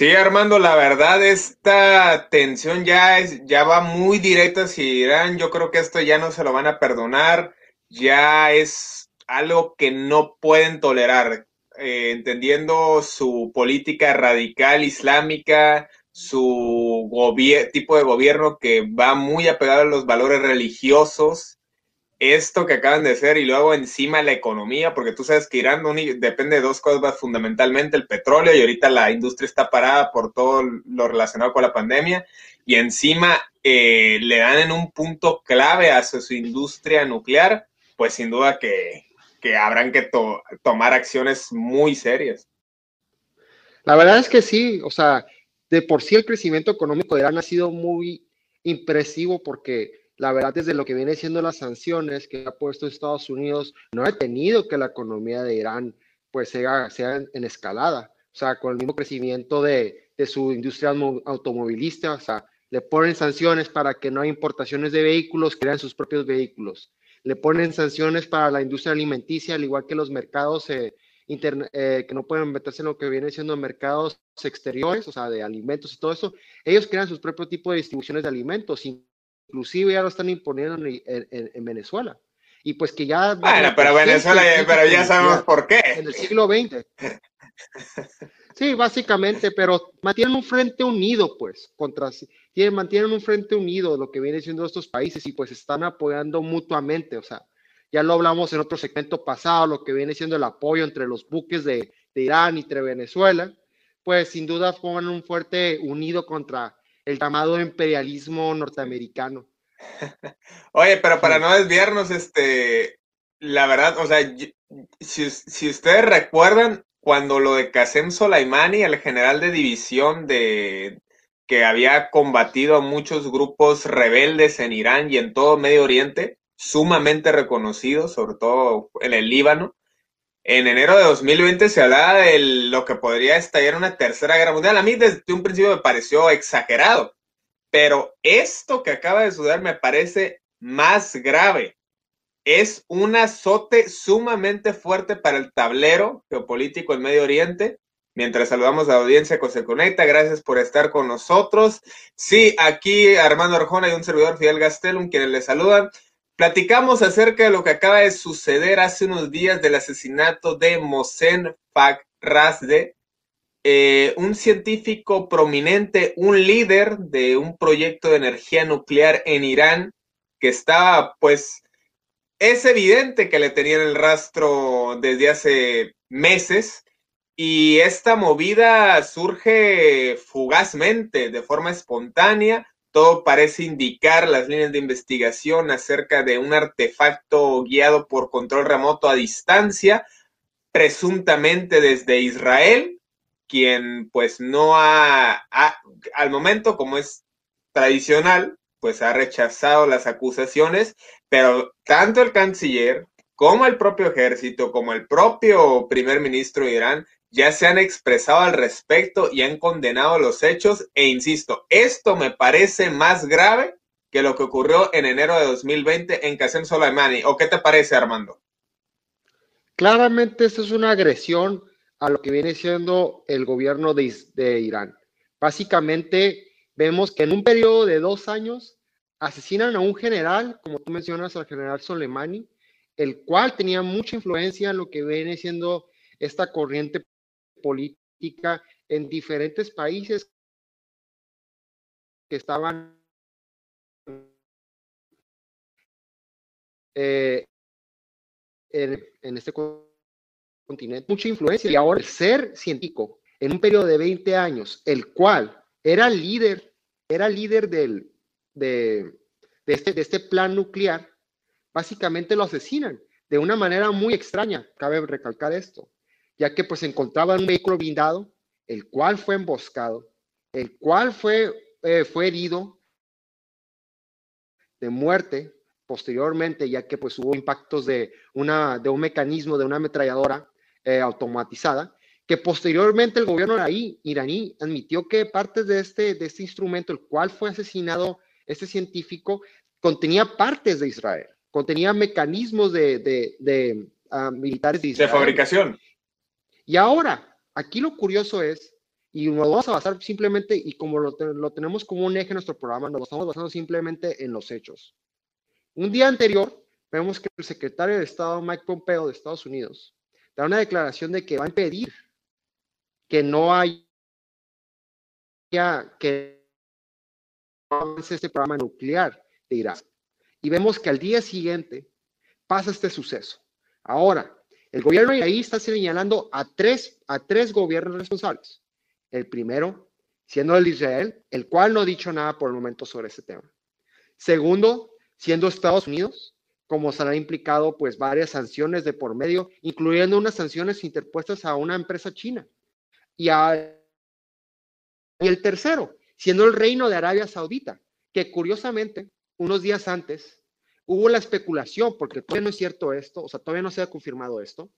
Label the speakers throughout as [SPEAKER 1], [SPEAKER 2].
[SPEAKER 1] Sí, Armando, la verdad, esta tensión ya, es, ya va muy directa hacia Irán. Yo creo que esto ya no se lo van a perdonar. Ya es algo que no pueden tolerar. Eh, entendiendo su política radical islámica, su tipo de gobierno que va muy apegado a los valores religiosos esto que acaban de hacer y luego encima la economía, porque tú sabes que Irán depende de dos cosas fundamentalmente, el petróleo y ahorita la industria está parada por todo lo relacionado con la pandemia y encima eh, le dan en un punto clave a su, industria nuclear, pues sin duda que, habrán que tomar acciones muy serias.
[SPEAKER 2] La verdad es que sí, o sea, de por sí el crecimiento económico de Irán ha sido muy impresivo porque la verdad, desde lo que viene siendo las sanciones que ha puesto Estados Unidos, no ha tenido que la economía de Irán pues sea, sea en escalada. O sea, con el mismo crecimiento de, de su industria automovilista, o sea, le ponen sanciones para que no haya importaciones de vehículos, crean sus propios vehículos. Le ponen sanciones para la industria alimenticia, al igual que los mercados eh, eh, que no pueden meterse en lo que viene siendo mercados exteriores, o sea, de alimentos y todo eso. Ellos crean sus propios tipos de distribuciones de alimentos, inclusive ya lo están imponiendo en, Venezuela. Y pues que ya...
[SPEAKER 1] Bueno, pero Venezuela, pero ya sabemos por qué.
[SPEAKER 2] En el siglo XX. Sí, básicamente, pero mantienen un frente unido, pues, contra, tienen, mantienen un frente unido de lo que viene siendo estos países y pues están apoyando mutuamente, o sea, ya lo hablamos en otro segmento pasado, lo que viene siendo el apoyo entre los buques de, de Irán y entre Venezuela, pues sin duda forman un fuerte unido contra el llamado imperialismo norteamericano.
[SPEAKER 1] Oye, pero para no desviarnos, este, la verdad, o sea, si, ustedes recuerdan cuando lo de Qasem Soleimani, el general de división de que había combatido a muchos grupos rebeldes en Irán y en todo Medio Oriente, sumamente reconocidos, sobre todo en el Líbano, en enero de 2020 se hablaba de lo que podría estallar una tercera guerra mundial. A mí desde un principio me pareció exagerado, pero esto que acaba de suceder me parece más grave. Es un azote sumamente fuerte para el tablero geopolítico en Medio Oriente. Mientras saludamos a la audiencia que se conecta, gracias por estar con nosotros. Sí, aquí Armando Arjona y un servidor Fidel Gastelum, quienes le saludan. Platicamos acerca de lo que acaba de suceder hace unos días del asesinato de Mohsen Fakhrazadeh, eh, un científico prominente, un líder de un proyecto de energía nuclear en Irán, que estaba, pues, es evidente que le tenían el rastro desde hace meses y esta movida surge fugazmente, de forma espontánea, todo parece indicar las líneas de investigación acerca de un artefacto guiado por control remoto a distancia, presuntamente desde Israel, quien pues no ha, al momento como es tradicional, pues ha rechazado las acusaciones, pero tanto el canciller como el propio ejército, como el propio primer ministro de Irán, ya se han expresado al respecto y han condenado los hechos e insisto, esto me parece más grave que lo que ocurrió en enero de 2020 en Qasem Soleimani. ¿O qué te parece, Armando?
[SPEAKER 2] Claramente esto es una agresión a lo que viene siendo el gobierno de, de Irán. Básicamente vemos que en un periodo de dos años asesinan a un general, como tú mencionas, al general Soleimani, el cual tenía mucha influencia en lo que viene siendo esta corriente política en diferentes países que estaban eh, en, en, este continente, mucha influencia. Y ahora el ser científico en un periodo de 20 años, el cual era líder, era líder del, de, de, este, de este plan nuclear, básicamente lo asesinan de una manera muy extraña, cabe recalcar esto, ya que pues encontraba un vehículo blindado, el cual fue emboscado, el cual fue, eh, fue herido de muerte posteriormente, ya que pues hubo impactos de, una, de un mecanismo, de una ametralladora eh, automatizada, que posteriormente el gobierno iraní admitió que partes de este, de este instrumento, el cual fue asesinado este científico, contenía partes de Israel, contenía mecanismos de, de, de uh, militares de Israel.
[SPEAKER 1] De fabricación.
[SPEAKER 2] Y ahora, aquí lo curioso es, y nos vamos a basar simplemente, y como lo, lo tenemos como un eje en nuestro programa, nos estamos basando simplemente en los hechos. Un día anterior, vemos que el secretario de Estado, Mike Pompeo, de Estados Unidos, da una declaración de que va a impedir que no haya que avance este programa nuclear de Irán. Y vemos que al día siguiente pasa este suceso. Ahora, el gobierno iraní está señalando a tres, a tres gobiernos responsables. El primero, siendo el Israel, el cual no ha dicho nada por el momento sobre ese tema. Segundo, siendo Estados Unidos, como se han implicado pues varias sanciones de por medio, incluyendo unas sanciones interpuestas a una empresa china. Y, y el tercero, siendo el reino de Arabia Saudita, que curiosamente, unos días antes, hubo la especulación, porque todavía no es cierto esto, o sea, todavía no se ha confirmado esto,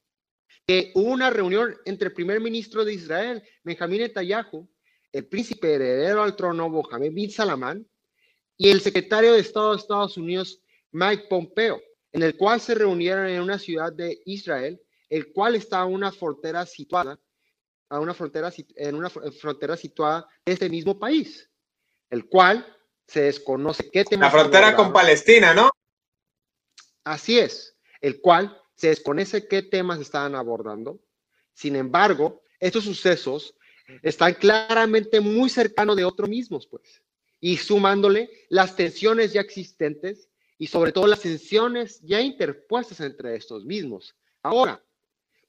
[SPEAKER 2] que hubo una reunión entre el primer ministro de Israel, Benjamín Netanyahu, el príncipe heredero al trono, Mohammed bin Salamán, y el secretario de Estado de Estados Unidos, Mike Pompeo, en el cual se reunieron en una ciudad de Israel, el cual está a una frontera situada, a una frontera, en una frontera situada en este mismo país, el cual se desconoce qué tema.
[SPEAKER 1] La frontera con Palestina, ¿no?
[SPEAKER 2] Así es, el cual se desconoce qué temas estaban abordando. Sin embargo, estos sucesos están claramente muy cercanos de otros mismos, pues, y sumándole las tensiones ya existentes y sobre todo las tensiones ya interpuestas entre estos mismos. Ahora,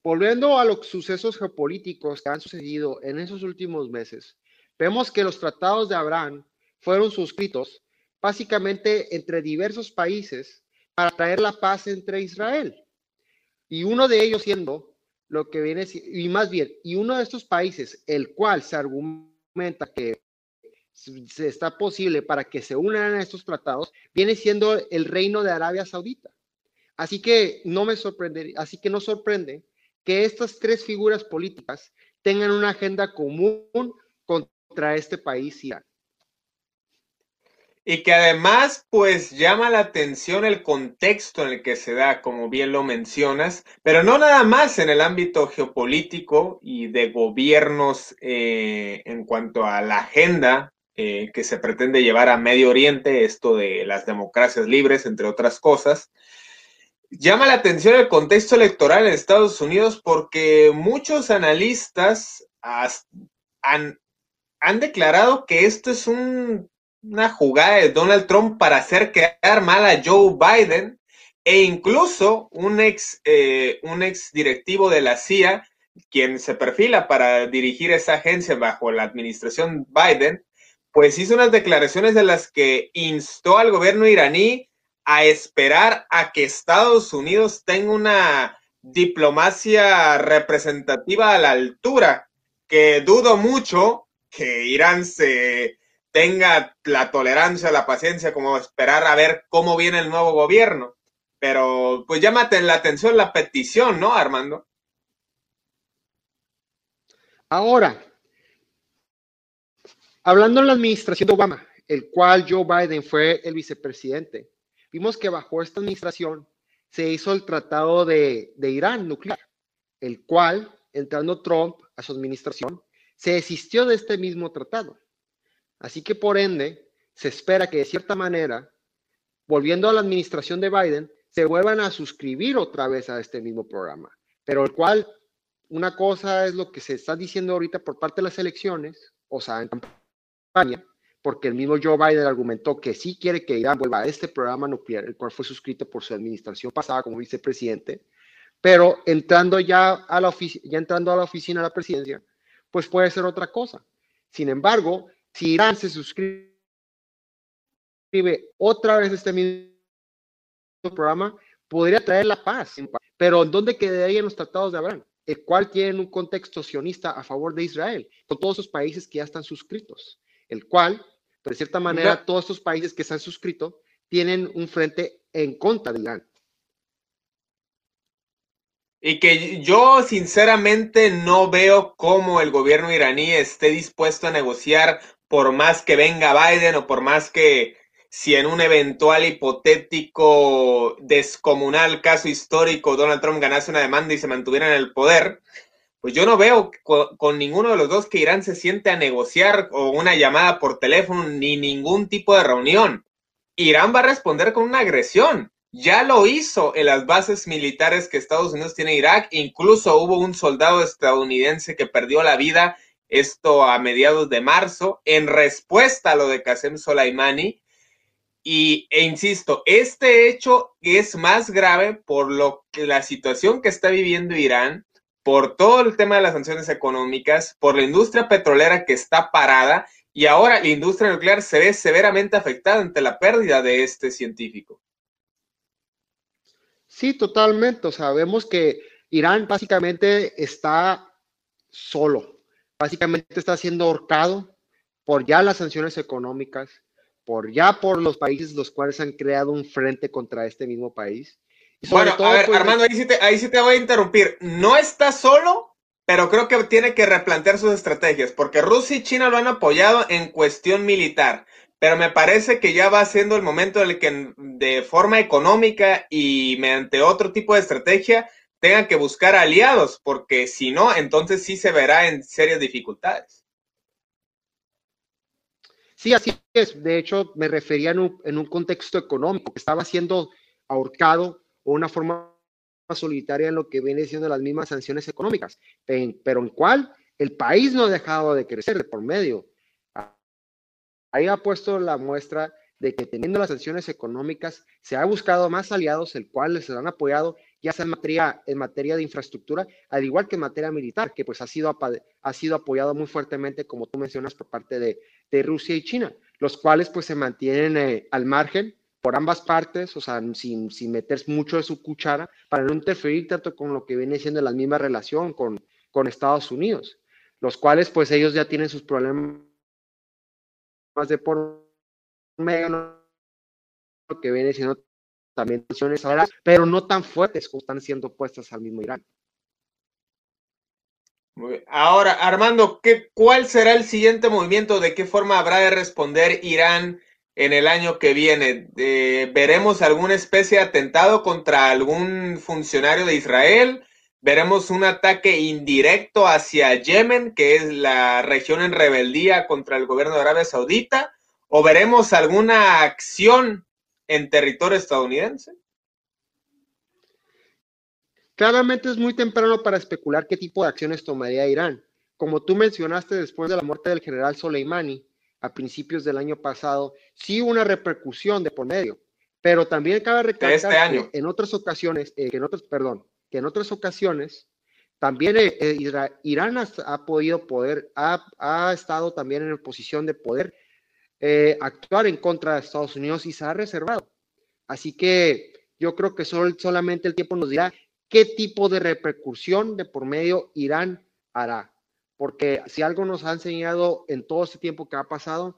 [SPEAKER 2] volviendo a los sucesos geopolíticos que han sucedido en esos últimos meses, vemos que los tratados de Abraham fueron suscritos básicamente entre diversos países para traer la paz entre Israel. Y uno de ellos siendo lo que viene, y más bien, y uno de estos países, el cual se argumenta que se está posible para que se unan a estos tratados, viene siendo el reino de Arabia Saudita. Así que no me sorprende, así que no sorprende que estas tres figuras políticas tengan una agenda común contra este país Irán.
[SPEAKER 1] Y que además, pues llama la atención el contexto en el que se da, como bien lo mencionas, pero no nada más en el ámbito geopolítico y de gobiernos eh, en cuanto a la agenda eh, que se pretende llevar a Medio Oriente, esto de las democracias libres, entre otras cosas. Llama la atención el contexto electoral en Estados Unidos porque muchos analistas han, han declarado que esto es un, una jugada de Donald Trump para hacer quedar mal a Joe Biden e incluso un ex, eh, un ex directivo de la CIA, quien se perfila para dirigir esa agencia bajo la administración Biden, pues hizo unas declaraciones de las que instó al gobierno iraní a esperar a que Estados Unidos tenga una diplomacia representativa a la altura, que dudo mucho que Irán se tenga la tolerancia, la paciencia, como esperar a ver cómo viene el nuevo gobierno. Pero pues llámate la atención la petición, ¿no, Armando?
[SPEAKER 2] Ahora, Hablando en la administración de Obama, el cual Joe Biden fue el vicepresidente, vimos que bajo esta administración se hizo el tratado de, Irán nuclear, el cual, entrando Trump a su administración, se desistió de este mismo tratado. Así que por ende, se espera que de cierta manera, volviendo a la administración de Biden, se vuelvan a suscribir otra vez a este mismo programa, pero el cual una cosa es lo que se está diciendo ahorita por parte de las elecciones, o sea, en campaña, porque el mismo Joe Biden argumentó que sí quiere que Irán vuelva a este programa nuclear, el cual fue suscrito por su administración pasada como vicepresidente, pero entrando ya a la, ya entrando a la oficina de la presidencia, pues puede ser otra cosa. Sin embargo, si Irán se suscribe otra vez este mismo programa, podría traer la paz. Pero ¿dónde quedarían los tratados de Abraham? El cual tiene un contexto sionista a favor de Israel, con todos esos países que ya están suscritos, el cual de cierta manera, todos estos países que se han suscrito tienen un frente en contra de Irán.
[SPEAKER 1] Y que yo sinceramente no veo cómo el gobierno iraní esté dispuesto a negociar por más que venga Biden o por más que si en un eventual hipotético descomunal caso histórico Donald Trump ganase una demanda y se mantuviera en el poder, pues yo no veo con, ninguno de los dos que Irán se siente a negociar o una llamada por teléfono ni ningún tipo de reunión. Irán va a responder con una agresión. Ya lo hizo en las bases militares que Estados Unidos tiene en Irak. Incluso hubo un soldado estadounidense que perdió la vida, esto a mediados de marzo, en respuesta a lo de Qasem Soleimani. Y, e insisto, este hecho es más grave por lo que la situación que está viviendo Irán, por todo el tema de las sanciones económicas, por la industria petrolera que está parada y ahora la industria nuclear se ve severamente afectada ante la pérdida de este científico.
[SPEAKER 2] Sí, totalmente. O sea, vemos que Irán básicamente está solo, básicamente está siendo ahorcado por ya las sanciones económicas, por ya por los países los cuales han creado un frente contra este mismo país
[SPEAKER 1] bueno, a ver, pues, Armando, ahí sí, te, voy a interrumpir. No está solo, pero creo que tiene que replantear sus estrategias, porque Rusia y China lo han apoyado en cuestión militar, pero me parece que ya va siendo el momento en el que de forma económica y mediante otro tipo de estrategia tengan que buscar aliados, porque si no, entonces sí se verá en serias dificultades.
[SPEAKER 2] Sí, así es. De hecho, me refería en un, en un contexto económico, que estaba siendo ahorcado o una forma solitaria en lo que viene siendo las mismas sanciones económicas, pero en cual el país no ha dejado de crecer por medio. Ahí ha puesto la muestra de que teniendo las sanciones económicas se ha buscado más aliados, el cual les han apoyado ya sea en materia, en materia de infraestructura, al igual que en materia militar, que pues ha sido, ha sido apoyado muy fuertemente, como tú mencionas, por parte de, de Rusia y China, los cuales pues se mantienen eh, al margen por ambas partes, o sea, sin, sin meter mucho de su cuchara, para no interferir tanto con lo que viene siendo la misma relación con, con Estados Unidos, los cuales pues ellos ya tienen sus problemas más de por medio, lo que viene siendo también tensiones pero no tan fuertes como están siendo puestas al mismo Irán.
[SPEAKER 1] Ahora, Armando, ¿qué, ¿cuál será el siguiente movimiento? ¿De qué forma habrá de responder Irán en el año que viene? Eh, ¿Veremos alguna especie de atentado contra algún funcionario de Israel? ¿Veremos un ataque indirecto hacia Yemen, que es la región en rebeldía contra el gobierno de Arabia Saudita? ¿O veremos alguna acción en territorio estadounidense?
[SPEAKER 2] Claramente es muy temprano para especular qué tipo de acciones tomaría Irán. Como tú mencionaste después de la muerte del general Soleimani, a principios del año pasado, sí una repercusión de por medio, pero también cabe recalcar este que en otras ocasiones, eh, que en otras, perdón, que en otras ocasiones también eh, eh, Irán ha, podido poder, ha, ha, estado también en posición de poder actuar en contra de Estados Unidos y se ha reservado. Así que yo creo que solo, solamente el tiempo nos dirá qué tipo de repercusión de por medio Irán hará porque si algo nos ha enseñado en todo este tiempo que ha pasado,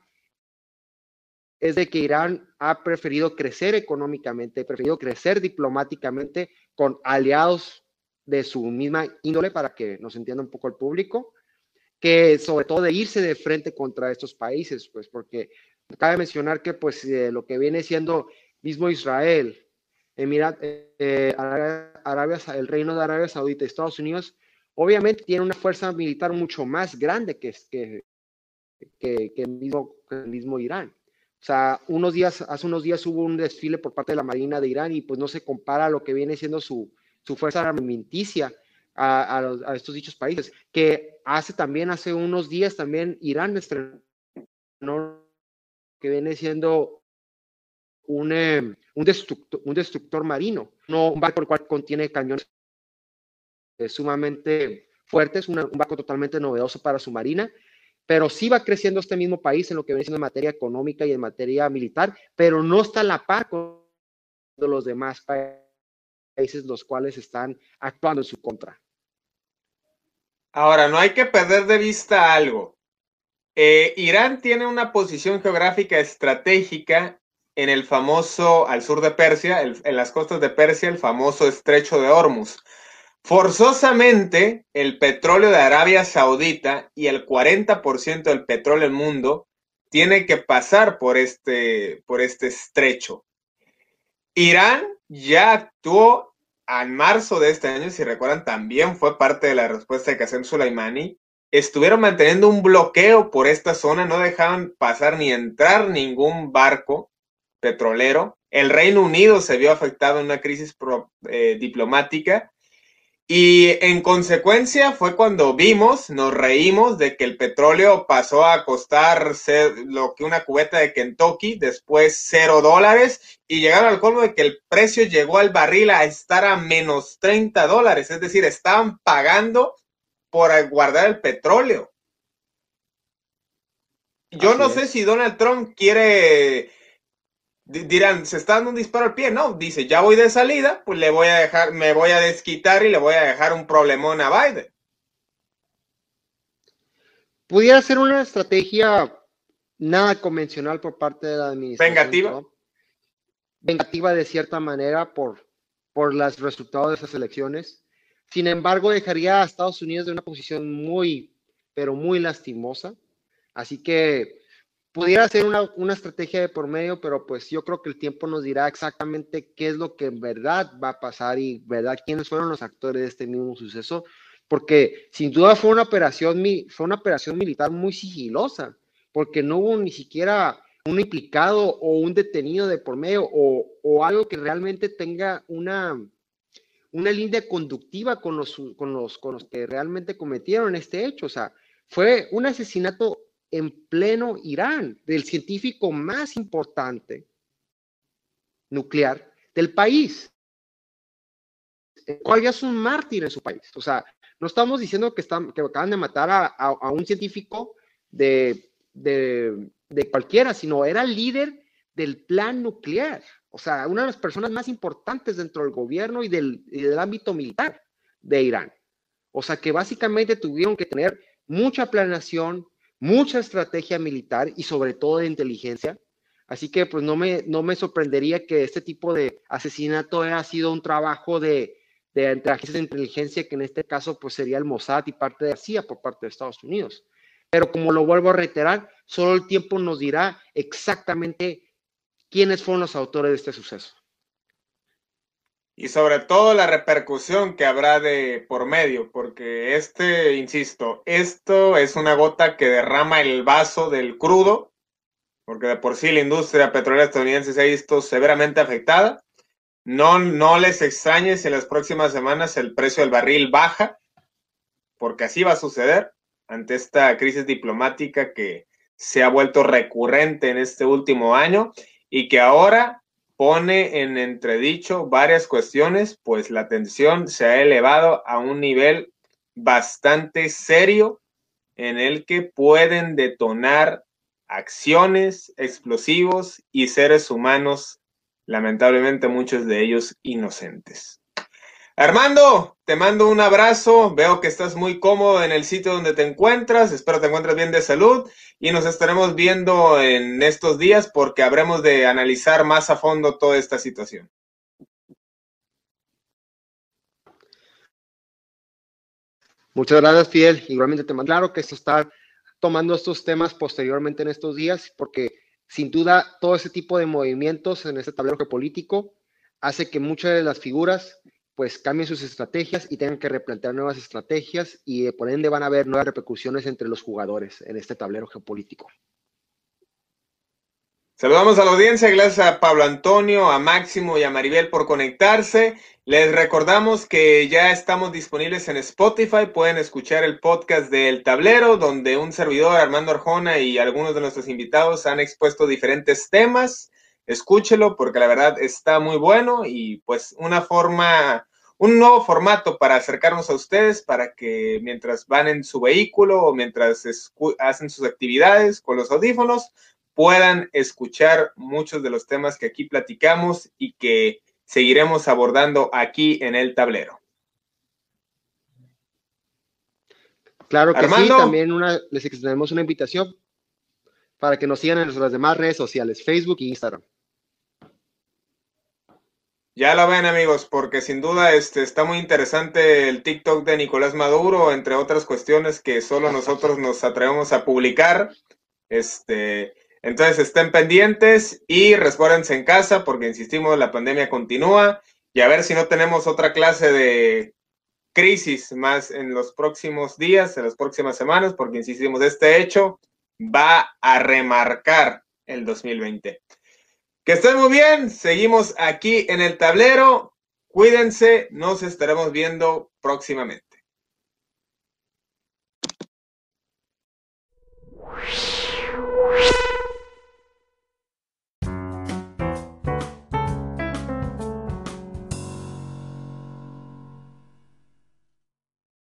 [SPEAKER 2] es de que Irán ha preferido crecer económicamente, ha preferido crecer diplomáticamente con aliados de su misma índole, para que nos entienda un poco el público, que sobre todo de irse de frente contra estos países, pues porque cabe mencionar que pues eh, lo que viene siendo mismo Israel, Emirat, eh, Arabia, el Reino de Arabia Saudita Estados Unidos Obviamente tiene una fuerza militar mucho más grande que, que, que, que el, mismo, el mismo Irán. O sea, unos días, hace unos días hubo un desfile por parte de la Marina de Irán y pues no se compara a lo que viene siendo su, su fuerza armamenticia a, estos dichos países, que hace también, hace unos días también Irán estrenó que viene siendo un, eh, un, destructor, un destructor marino, no un barco el cual contiene cañones sumamente fuertes, un barco totalmente novedoso para su marina, pero sí va creciendo este mismo país en lo que viene siendo en materia económica y en materia militar, pero no está a la par con los demás países los cuales están actuando en su contra.
[SPEAKER 1] Ahora, no hay que perder de vista algo. Eh, Irán tiene una posición geográfica estratégica en el famoso, al sur de Persia, en las costas de Persia, el famoso estrecho de Hormuz. Forzosamente, el petróleo de Arabia Saudita y el 40% del petróleo del mundo tiene que pasar por este, por este estrecho. Irán ya actuó en marzo de este año, si recuerdan, también fue parte de la respuesta de Qasem Soleimani. Estuvieron manteniendo un bloqueo por esta zona, no dejaban pasar ni entrar ningún barco petrolero. El Reino Unido se vio afectado en una crisis eh, diplomática y en consecuencia fue cuando vimos, nos reímos de que el petróleo pasó a costar lo que una cubeta de Kentucky, después cero dólares, y llegaron al colmo de que el precio llegó al barril a estar a menos 30 dólares, es decir, estaban pagando por guardar el petróleo. Yo no sé si Donald Trump quiere dirán, se está dando un disparo al pie, no, dice, ya voy de salida, pues le voy a dejar, me voy a desquitar y le voy a dejar un problemón a Biden.
[SPEAKER 2] Pudiera ser una estrategia nada convencional por parte de la administración.
[SPEAKER 1] Vengativa.
[SPEAKER 2] Vengativa de cierta manera por, por los resultados de esas elecciones. Sin embargo, dejaría a Estados Unidos de una posición muy, pero muy lastimosa. Así que pudiera ser una, una, estrategia de por medio, pero pues yo creo que el tiempo nos dirá exactamente qué es lo que en verdad va a pasar y verdad quiénes fueron los actores de este mismo suceso, porque sin duda fue una operación, fue una operación militar muy sigilosa, porque no hubo ni siquiera un implicado o un detenido de por medio o, o algo que realmente tenga una, una línea conductiva con los, con, los, con los que realmente cometieron este hecho. O sea, fue un asesinato en pleno Irán, del científico más importante nuclear del país, el cual es un mártir en su país. O sea, no estamos diciendo que, están, que acaban de matar a, un científico de, de, cualquiera, sino era líder del plan nuclear. O sea, una de las personas más importantes dentro del gobierno y del, y del ámbito militar de Irán. O sea, que básicamente tuvieron que tener mucha planeación, mucha estrategia militar y sobre todo de inteligencia. Así que pues no me, no me sorprendería que este tipo de asesinato haya sido un trabajo de, de, agencias de inteligencia, que en este caso pues sería el Mossad y parte de la CIA por parte de Estados Unidos. Pero como lo vuelvo a reiterar, solo el tiempo nos dirá exactamente quiénes fueron los autores de este suceso
[SPEAKER 1] y sobre todo la repercusión que habrá de por medio, porque este, insisto, esto es una gota que derrama el vaso del crudo, porque de por sí la industria petrolera estadounidense se ha visto severamente afectada. No, no les extrañe si en las próximas semanas el precio del barril baja, porque así va a suceder ante esta crisis diplomática que se ha vuelto recurrente en este último año y que ahora pone en entredicho varias cuestiones, pues la tensión se ha elevado a un nivel bastante serio en el que pueden detonar acciones, explosivos y seres humanos, lamentablemente muchos de ellos inocentes. Armando, te mando un abrazo. Veo que estás muy cómodo en el sitio donde te encuentras. Espero te encuentres bien de salud y nos estaremos viendo en estos días porque habremos de analizar más a fondo toda esta situación.
[SPEAKER 2] Muchas gracias, Fidel. Igualmente te mando claro que esto está tomando estos temas posteriormente en estos días porque sin duda todo ese tipo de movimientos en este tablero geopolítico hace que muchas de las figuras pues cambien sus estrategias y tengan que replantear nuevas estrategias y eh, por ende van a haber nuevas repercusiones entre los jugadores en este tablero geopolítico.
[SPEAKER 1] Saludamos a la audiencia, gracias a Pablo Antonio, a Máximo y a Maribel por conectarse. Les recordamos que ya estamos disponibles en Spotify, pueden escuchar el podcast del tablero, donde un servidor, Armando Arjona, y algunos de nuestros invitados han expuesto diferentes temas. Escúchelo porque la verdad está muy bueno y pues una forma, un nuevo formato para acercarnos a ustedes, para que mientras van en su vehículo o mientras hacen sus actividades con los audífonos, puedan escuchar muchos de los temas que aquí platicamos y que seguiremos abordando aquí en el tablero.
[SPEAKER 2] Claro que sí, también una, les extendemos una invitación para que nos sigan en nuestras demás redes sociales, Facebook e Instagram.
[SPEAKER 1] Ya lo ven amigos, porque sin duda este, está muy interesante el TikTok de Nicolás Maduro, entre otras cuestiones que solo nosotros nos atrevemos a publicar. Este, entonces estén pendientes y resguárdense en casa porque, insistimos, la pandemia continúa y a ver si no tenemos otra clase de crisis más en los próximos días, en las próximas semanas, porque, insistimos, este hecho va a remarcar el 2020. Que estén muy bien. Seguimos aquí en el tablero. Cuídense. Nos estaremos viendo próximamente.